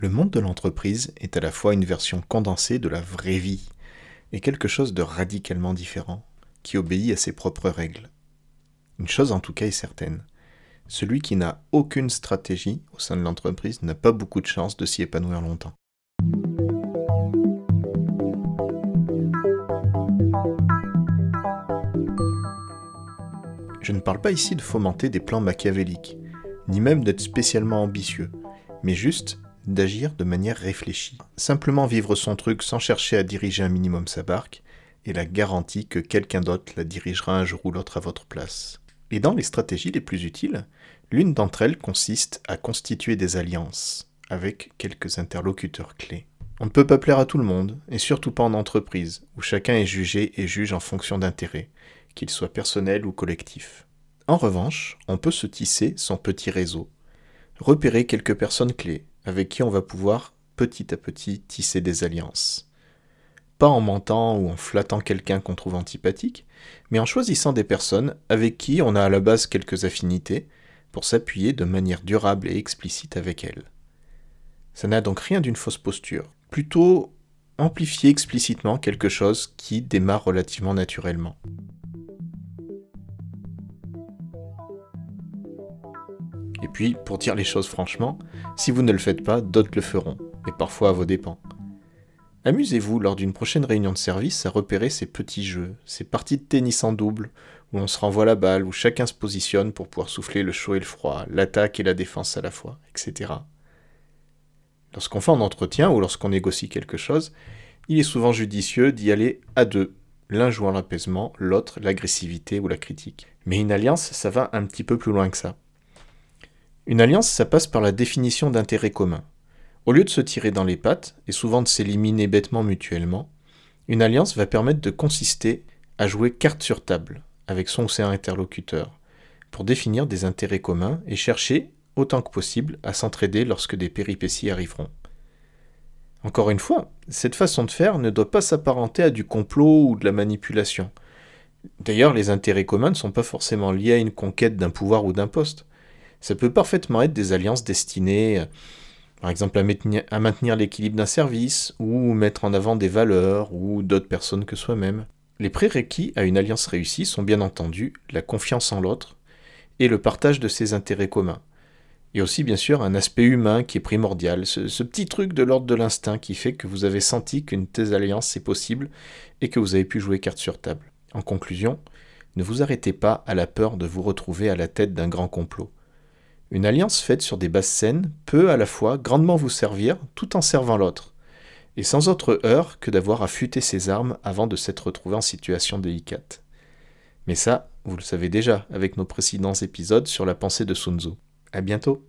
Le monde de l'entreprise est à la fois une version condensée de la vraie vie et quelque chose de radicalement différent, qui obéit à ses propres règles. Une chose en tout cas est certaine, celui qui n'a aucune stratégie au sein de l'entreprise n'a pas beaucoup de chances de s'y épanouir longtemps. Je ne parle pas ici de fomenter des plans machiavéliques, ni même d'être spécialement ambitieux, mais juste d'agir de manière réfléchie. Simplement vivre son truc sans chercher à diriger un minimum sa barque, et la garantie que quelqu'un d'autre la dirigera un jour ou l'autre à votre place. Et dans les stratégies les plus utiles, l'une d'entre elles consiste à constituer des alliances avec quelques interlocuteurs clés. On ne peut pas plaire à tout le monde, et surtout pas en entreprise, où chacun est jugé et juge en fonction d'intérêts, qu'ils soient personnels ou collectifs. En revanche, on peut se tisser son petit réseau, repérer quelques personnes clés avec qui on va pouvoir petit à petit tisser des alliances. Pas en mentant ou en flattant quelqu'un qu'on trouve antipathique, mais en choisissant des personnes avec qui on a à la base quelques affinités pour s'appuyer de manière durable et explicite avec elles. Ça n'a donc rien d'une fausse posture, plutôt amplifier explicitement quelque chose qui démarre relativement naturellement. Et puis, pour dire les choses franchement, si vous ne le faites pas, d'autres le feront, et parfois à vos dépens. Amusez-vous lors d'une prochaine réunion de service à repérer ces petits jeux, ces parties de tennis en double, où on se renvoie la balle, où chacun se positionne pour pouvoir souffler le chaud et le froid, l'attaque et la défense à la fois, etc. Lorsqu'on fait un entretien ou lorsqu'on négocie quelque chose, il est souvent judicieux d'y aller à deux, l'un jouant l'apaisement, l'autre l'agressivité ou la critique. Mais une alliance, ça va un petit peu plus loin que ça. Une alliance, ça passe par la définition d'intérêts communs. Au lieu de se tirer dans les pattes, et souvent de s'éliminer bêtement mutuellement, une alliance va permettre de consister à jouer carte sur table avec son ou ses interlocuteurs, pour définir des intérêts communs et chercher, autant que possible, à s'entraider lorsque des péripéties arriveront. Encore une fois, cette façon de faire ne doit pas s'apparenter à du complot ou de la manipulation. D'ailleurs, les intérêts communs ne sont pas forcément liés à une conquête d'un pouvoir ou d'un poste. Ça peut parfaitement être des alliances destinées, par exemple, à maintenir, l'équilibre d'un service, ou mettre en avant des valeurs, ou d'autres personnes que soi-même. Les prérequis à une alliance réussie sont bien entendu la confiance en l'autre et le partage de ses intérêts communs. Et aussi bien sûr un aspect humain qui est primordial, ce, ce petit truc de l'ordre de l'instinct qui fait que vous avez senti qu'une telle alliance est possible et que vous avez pu jouer carte sur table. En conclusion, ne vous arrêtez pas à la peur de vous retrouver à la tête d'un grand complot. Une alliance faite sur des bases saines peut à la fois grandement vous servir tout en servant l'autre, et sans autre heure que d'avoir affûté ses armes avant de s'être retrouvé en situation délicate. Mais ça, vous le savez déjà avec nos précédents épisodes sur la pensée de Sun Tzu. À bientôt!